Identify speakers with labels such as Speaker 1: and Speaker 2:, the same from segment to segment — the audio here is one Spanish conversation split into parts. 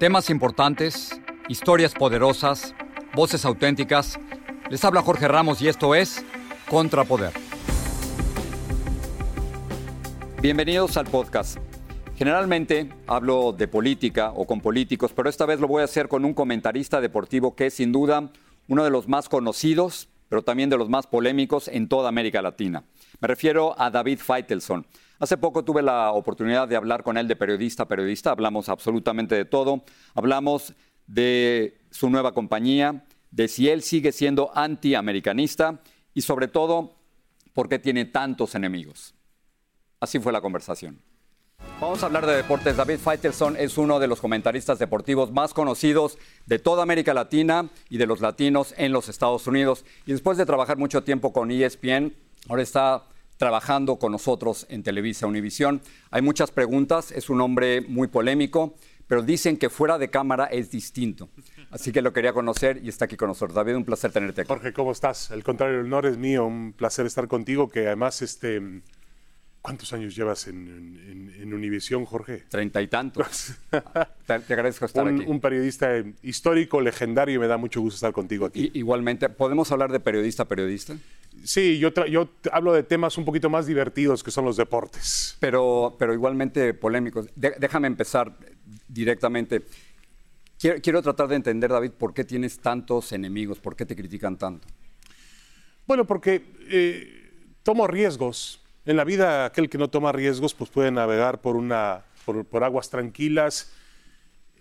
Speaker 1: Temas importantes, historias poderosas, voces auténticas. Les habla Jorge Ramos y esto es Contrapoder. Bienvenidos al podcast. Generalmente hablo de política o con políticos, pero esta vez lo voy a hacer con un comentarista deportivo que es sin duda uno de los más conocidos, pero también de los más polémicos en toda América Latina. Me refiero a David Feitelson. Hace poco tuve la oportunidad de hablar con él de periodista a periodista, hablamos absolutamente de todo, hablamos de su nueva compañía, de si él sigue siendo antiamericanista y sobre todo por qué tiene tantos enemigos. Así fue la conversación. Vamos a hablar de deportes. David Feitelson es uno de los comentaristas deportivos más conocidos de toda América Latina y de los latinos en los Estados Unidos. Y después de trabajar mucho tiempo con ESPN, ahora está trabajando con nosotros en Televisa Univisión. Hay muchas preguntas, es un hombre muy polémico, pero dicen que fuera de cámara es distinto. Así que lo quería conocer y está aquí con nosotros. David, un placer tenerte aquí.
Speaker 2: Jorge, ¿cómo estás? El contrario, el honor es mío, un placer estar contigo, que además, este, ¿cuántos años llevas en, en, Univisión, Jorge?
Speaker 1: Treinta y tantos. te, agradezco estar
Speaker 2: un,
Speaker 1: aquí.
Speaker 2: Un periodista histórico, legendario, y me da mucho gusto estar contigo aquí.
Speaker 1: igualmente, ¿podemos hablar de periodista a periodista?
Speaker 2: Sí, yo, yo hablo de temas un poquito más divertidos que son los deportes.
Speaker 1: Pero, pero igualmente polémicos. déjame empezar directamente. Quiero, quiero, tratar de entender, David, por qué tienes tantos enemigos, por qué te critican tanto.
Speaker 2: Bueno, porque eh, tomo riesgos. En la vida, aquel que no toma riesgos, pues puede navegar por, una, por, por aguas tranquilas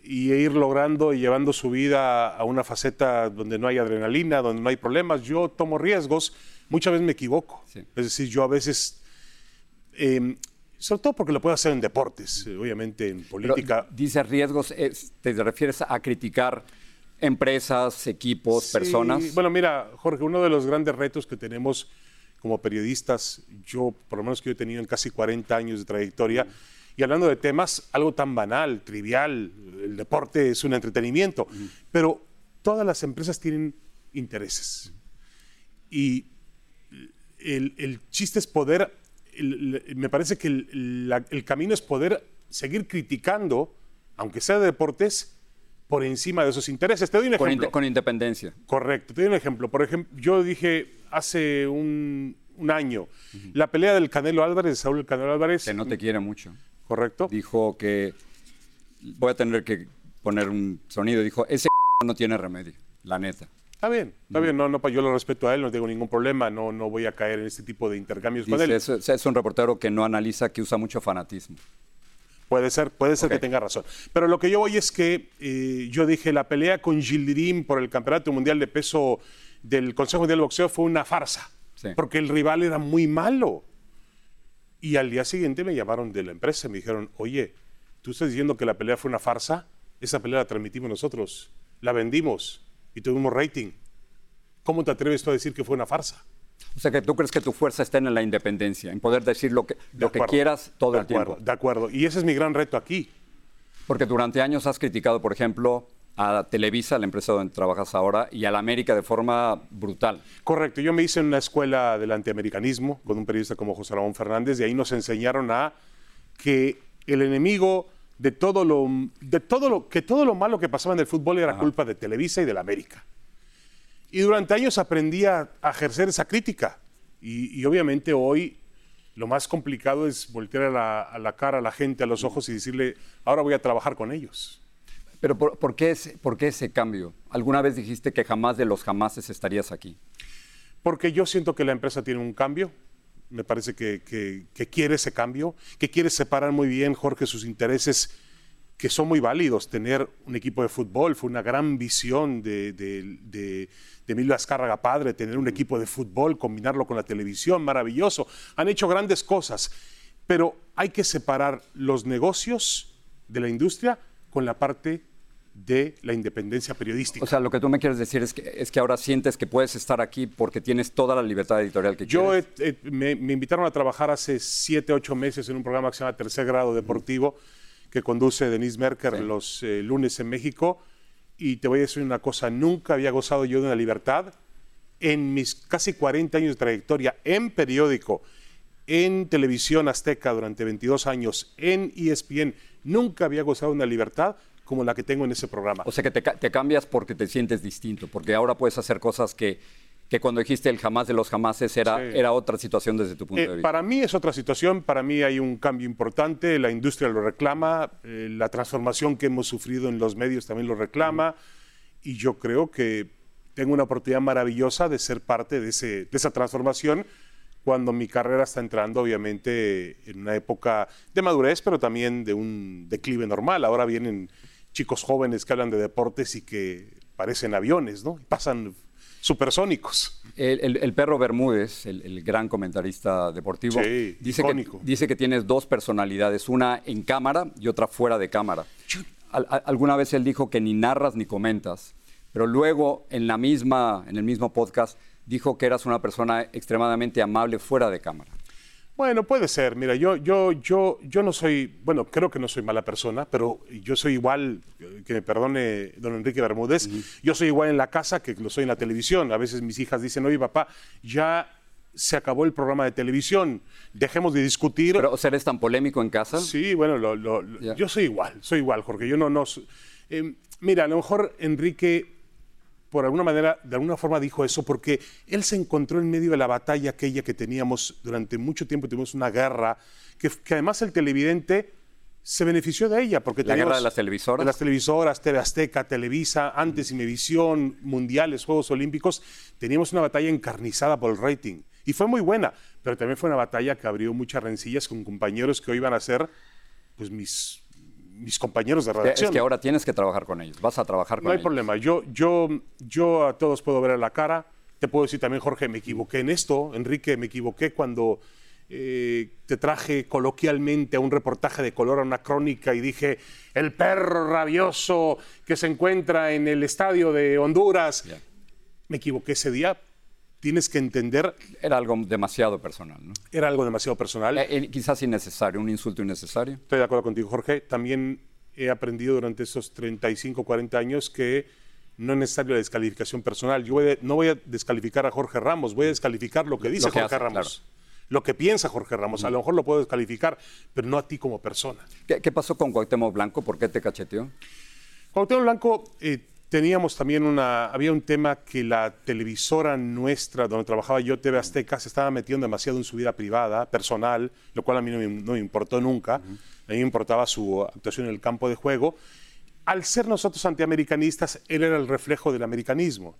Speaker 2: y ir logrando y llevando su vida a una faceta donde no hay adrenalina, donde no hay problemas. Yo tomo riesgos muchas veces me equivoco. Es decir, yo a veces, em, sobre todo porque lo puedo hacer en deportes, eh, obviamente en política.
Speaker 1: dice riesgos, ¿te refieres a criticar empresas, equipos, personas?
Speaker 2: Bueno, mira, Jorge, uno de los grandes retos que tenemos como periodistas, yo por lo menos que yo he tenido en casi 40 años de trayectoria, y hablando de temas, algo tan banal, trivial, el deporte es un entretenimiento, pero todas las empresas tienen intereses. Y el, chiste es poder, me parece que el, camino es poder seguir criticando, aunque sea de deportes, por encima de esos intereses. Te doy un ejemplo.
Speaker 1: Con, independencia.
Speaker 2: Correcto. Te doy un ejemplo. Por ejemplo, yo dije hace un, año, la pelea del Canelo Álvarez, Saúl Canelo Álvarez.
Speaker 1: Que no te quiere mucho.
Speaker 2: Correcto.
Speaker 1: Dijo que, voy a tener que poner un sonido, dijo, ese no tiene remedio, la neta.
Speaker 2: Está bien, está bien, no, no, yo lo respeto a él, no tengo ningún problema, no, no voy a caer en este tipo de intercambios con él.
Speaker 1: Es, es, un reportero que no analiza, que usa mucho fanatismo.
Speaker 2: Puede ser, puede ser que tenga razón. Pero lo que yo voy es que eh, yo dije, la pelea con Gildirim por el Campeonato Mundial de Peso del Consejo Mundial de Boxeo fue una farsa, porque el rival era muy malo. Y al día siguiente me llamaron de la empresa y me dijeron, oye, tú estás diciendo que la pelea fue una farsa, esa pelea la transmitimos nosotros, la vendimos y tuvimos rating. ¿Cómo te atreves tú a decir que fue una farsa?
Speaker 1: O sea, que tú crees que tu fuerza está en la independencia, en poder decir lo que, lo que quieras todo
Speaker 2: el
Speaker 1: tiempo.
Speaker 2: De acuerdo, y ese es mi gran reto aquí.
Speaker 1: Porque durante años has criticado, por ejemplo, a Televisa, la empresa donde trabajas ahora, y a la América de forma brutal.
Speaker 2: Correcto, yo me hice en una escuela del antiamericanismo con un periodista como José Ramón Fernández, y ahí nos enseñaron a que el enemigo de todo lo, de todo lo, que todo lo malo que pasaba en el fútbol era culpa de Televisa y de la América. Y durante años aprendí a, ejercer esa crítica. Y, obviamente hoy lo más complicado es voltear a la, cara a la gente, a los ojos y decirle, ahora voy a trabajar con ellos.
Speaker 1: Pero ¿por, qué, ese, ¿por qué ese cambio? ¿Alguna vez dijiste que jamás de los jamases estarías aquí?
Speaker 2: Porque yo siento que la empresa tiene un cambio, me parece que, quiere ese cambio, que quiere separar muy bien, Jorge, sus intereses que son muy válidos. Tener un equipo de fútbol fue una gran visión de, de, Emilio Azcárraga Padre, tener un equipo de fútbol, combinarlo con la televisión, maravilloso. Han hecho grandes cosas, pero hay que separar los negocios de la industria con la parte de la independencia periodística.
Speaker 1: O sea, lo que tú me quieres decir es que, es que ahora sientes que puedes estar aquí porque tienes toda la libertad editorial que
Speaker 2: Yo
Speaker 1: quieres.
Speaker 2: Yo me, invitaron a trabajar hace siete, ocho meses en un programa que se llama Tercer Grado Deportivo, que conduce Denise Merker los eh, lunes en México. Y te voy a decir una cosa, nunca había gozado yo de una libertad en mis casi 40 años de trayectoria en periódico, en televisión azteca durante 22 años, en ESPN, nunca había gozado de una libertad como la que tengo en ese programa.
Speaker 1: O sea que te, te cambias porque te sientes distinto, porque ahora puedes hacer cosas que, que cuando dijiste el jamás de los jamases era, era otra situación desde tu punto
Speaker 2: eh,
Speaker 1: de vista.
Speaker 2: Para mí es otra situación, para mí hay un cambio importante, la industria lo reclama, eh, la transformación que hemos sufrido en los medios también lo reclama, y yo creo que tengo una oportunidad maravillosa de ser parte de, ese, de esa transformación cuando mi carrera está entrando, obviamente, en una época de madurez, pero también de un declive normal. Ahora vienen chicos jóvenes que hablan de deportes y que parecen aviones, ¿no? Pasan supersónicos.
Speaker 1: El, perro Bermúdez, el, gran comentarista deportivo, dice, que, dice que tienes dos personalidades, una en cámara y otra fuera de cámara. alguna vez él dijo que ni narras ni comentas, pero luego en, la misma, en el mismo podcast dijo que eras una persona extremadamente amable fuera de cámara.
Speaker 2: Bueno, puede ser. Mira, yo, yo, yo, yo no soy, bueno, creo que no soy mala persona, pero yo soy igual, que me perdone don Enrique Bermúdez, yo soy igual en la casa que lo soy en la televisión. A veces mis hijas dicen, oye papá, ya se acabó el programa de televisión, dejemos de discutir.
Speaker 1: ¿Pero o eres tan polémico en casa?
Speaker 2: Sí, bueno, yo soy igual, soy igual, Jorge. Yo no, no. Eh, mira, a lo mejor Enrique por alguna manera, de alguna forma dijo eso, porque él se encontró en medio de la batalla aquella que teníamos durante mucho tiempo, tuvimos una guerra, que, además el televidente se benefició de ella. Porque
Speaker 1: ¿La guerra de las televisoras?
Speaker 2: De las televisoras, TV Azteca, Televisa, antes Imevisión, Mundiales, Juegos Olímpicos, teníamos una batalla encarnizada por el rating. Y fue muy buena, pero también fue una batalla que abrió muchas rencillas con compañeros que hoy iban a ser pues, mis mis compañeros de redacción.
Speaker 1: Es que ahora tienes que trabajar con ellos, vas a trabajar con ellos.
Speaker 2: No hay problema, yo, yo, yo a todos puedo ver a la cara. Te puedo decir también, Jorge, me equivoqué en esto. Enrique, me equivoqué cuando eh, te traje coloquialmente a un reportaje de color, a una crónica, y dije, el perro rabioso que se encuentra en el estadio de Honduras. Me equivoqué ese día, tienes que entender.
Speaker 1: Era algo demasiado personal, ¿no?
Speaker 2: Era algo demasiado personal.
Speaker 1: Eh, eh, quizás innecesario, un insulto innecesario.
Speaker 2: Estoy de acuerdo contigo, Jorge. También he aprendido durante esos 35, 40 años que no es necesario la descalificación personal. Yo no voy a descalificar a Jorge Ramos, voy a descalificar lo que dice Jorge Ramos. Lo que piensa Jorge Ramos, a lo mejor lo puedo descalificar, pero no a ti como persona.
Speaker 1: ¿Qué, pasó con Cuauhtémoc Blanco? ¿Por qué te cacheteó?
Speaker 2: Cuauhtémoc Blanco eh, teníamos también una, había un tema que la televisora nuestra, donde trabajaba yo, TV Azteca, se estaba metiendo demasiado en su vida privada, personal, lo cual a mí no me, importó nunca. A mí me importaba su actuación en el campo de juego. Al ser nosotros antiamericanistas, él era el reflejo del americanismo.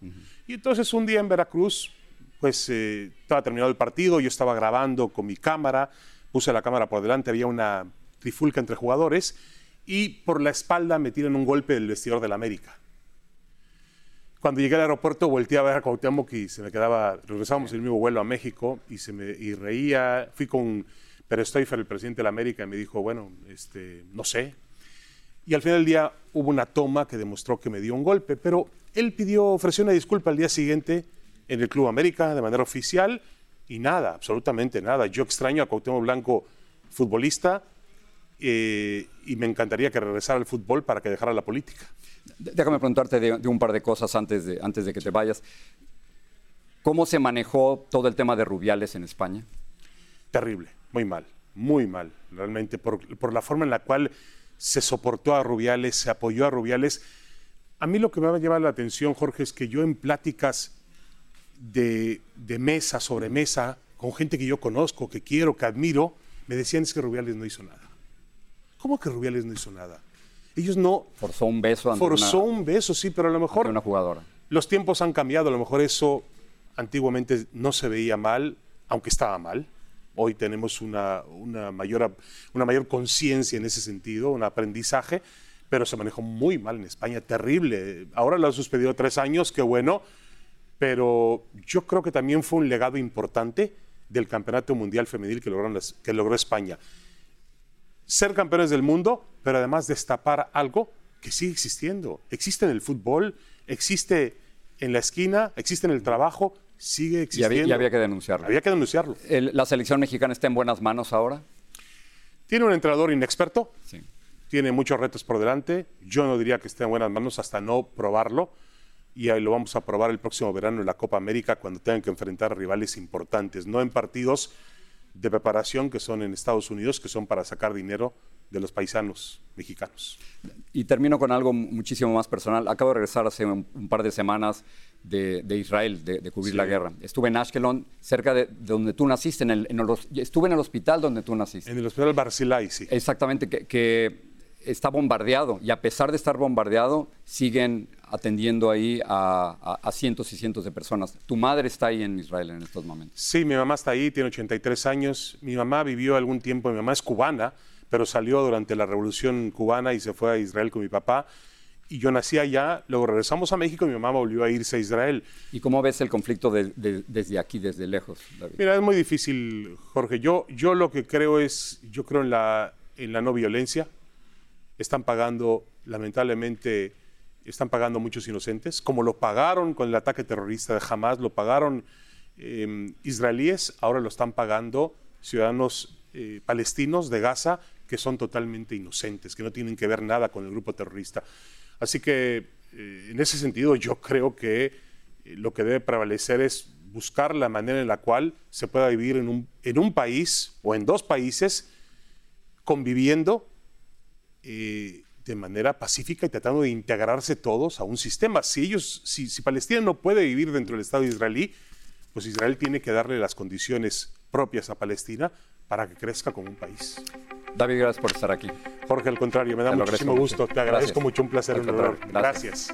Speaker 2: Y entonces un día en Veracruz, pues eh, estaba terminado el partido, yo estaba grabando con mi cámara, puse la cámara por delante, había una trifulca entre jugadores y por la espalda me tiran un golpe del vestidor del América. Cuando llegué al aeropuerto volteé a ver a Cuauhtémoc y se me quedaba, regresábamos el mismo vuelo a México y, se me, y reía, fui con Pérez Stoifer, el presidente de la América, y me dijo, bueno, este, no sé. Y al final del día hubo una toma que demostró que me dio un golpe, pero él pidió, ofreció una disculpa al día siguiente en el Club América de manera oficial y nada, absolutamente nada. Yo extraño a Cuauhtémoc Blanco futbolista eh, y me encantaría que regresara al fútbol para que dejara la política.
Speaker 1: Déjame preguntarte de, un par de cosas antes de, antes de que te vayas. ¿Cómo se manejó todo el tema de Rubiales en España?
Speaker 2: Terrible, muy mal, muy mal, realmente, por, la forma en la cual se soportó a Rubiales, se apoyó a Rubiales. A mí lo que me va a llamar la atención, Jorge, es que yo en pláticas de, de, mesa sobre mesa, con gente que yo conozco, que quiero, que admiro, me decían es que Rubiales no hizo nada. ¿Cómo que Rubiales no hizo nada? Ellos no...
Speaker 1: Forzó un beso ante
Speaker 2: Forzó un beso, sí, pero a lo mejor...
Speaker 1: una jugadora.
Speaker 2: Los tiempos han cambiado, a lo mejor eso antiguamente no se veía mal, aunque estaba mal. Hoy tenemos una, una mayor, una mayor conciencia en ese sentido, un aprendizaje, pero se manejó muy mal en España, terrible. Ahora lo han suspendido tres años, qué bueno, pero yo creo que también fue un legado importante del Campeonato Mundial Femenil que, lograron que logró España ser campeones del mundo, pero además destapar algo que sigue existiendo. Existe en el fútbol, existe en la esquina, existe en el trabajo, sigue existiendo.
Speaker 1: Y había, que denunciarlo.
Speaker 2: Había que denunciarlo.
Speaker 1: ¿La selección mexicana está en buenas manos ahora?
Speaker 2: Tiene un entrenador inexperto, sí. tiene muchos retos por delante. Yo no diría que esté en buenas manos hasta no probarlo. Y ahí lo vamos a probar el próximo verano en la Copa América cuando tengan que enfrentar rivales importantes, no en partidos de preparación que son en Estados Unidos, que son para sacar dinero de los paisanos mexicanos.
Speaker 1: Y termino con algo muchísimo más personal. Acabo de regresar hace un, par de semanas de, Israel, de, cubrir la guerra. Estuve en Ashkelon, cerca de, donde tú naciste. En el, estuve en el hospital donde tú naciste.
Speaker 2: En el hospital Barzilai, sí.
Speaker 1: Exactamente, que, está bombardeado. Y a pesar de estar bombardeado, siguen atendiendo ahí a, a, cientos y cientos de personas. Tu madre está ahí en Israel en estos momentos.
Speaker 2: Sí, mi mamá está ahí, tiene 83 años. Mi mamá vivió algún tiempo, mi mamá es cubana pero salió durante la Revolución Cubana y se fue a Israel con mi papá. Y yo nací allá, luego regresamos a México y mi mamá volvió a irse a Israel.
Speaker 1: ¿Y cómo ves el conflicto desde aquí, desde lejos, David?
Speaker 2: Mira, es muy difícil, Jorge. Yo, yo lo que creo es, yo creo en la, en la no violencia. Están pagando, lamentablemente, están pagando muchos inocentes, como lo pagaron con el ataque terrorista de Hamas, lo pagaron em, israelíes, ahora lo están pagando ciudadanos eh, palestinos de Gaza que son totalmente inocentes, que no tienen que ver nada con el grupo terrorista. Así que eh, en ese sentido yo creo que eh, lo que debe prevalecer es buscar la manera en la cual se pueda vivir en un, en un país o en dos países conviviendo eh, de manera pacífica y tratando de integrarse todos a un sistema. Si ellos, si, si Palestina no puede vivir dentro del Estado israelí, pues Israel tiene que darle las condiciones propias a Palestina para que crezca como un país.
Speaker 1: David, gracias por estar aquí.
Speaker 2: Jorge, al contrario, me da muchísimo gusto. Te agradezco mucho, un placer, un honor. gracias.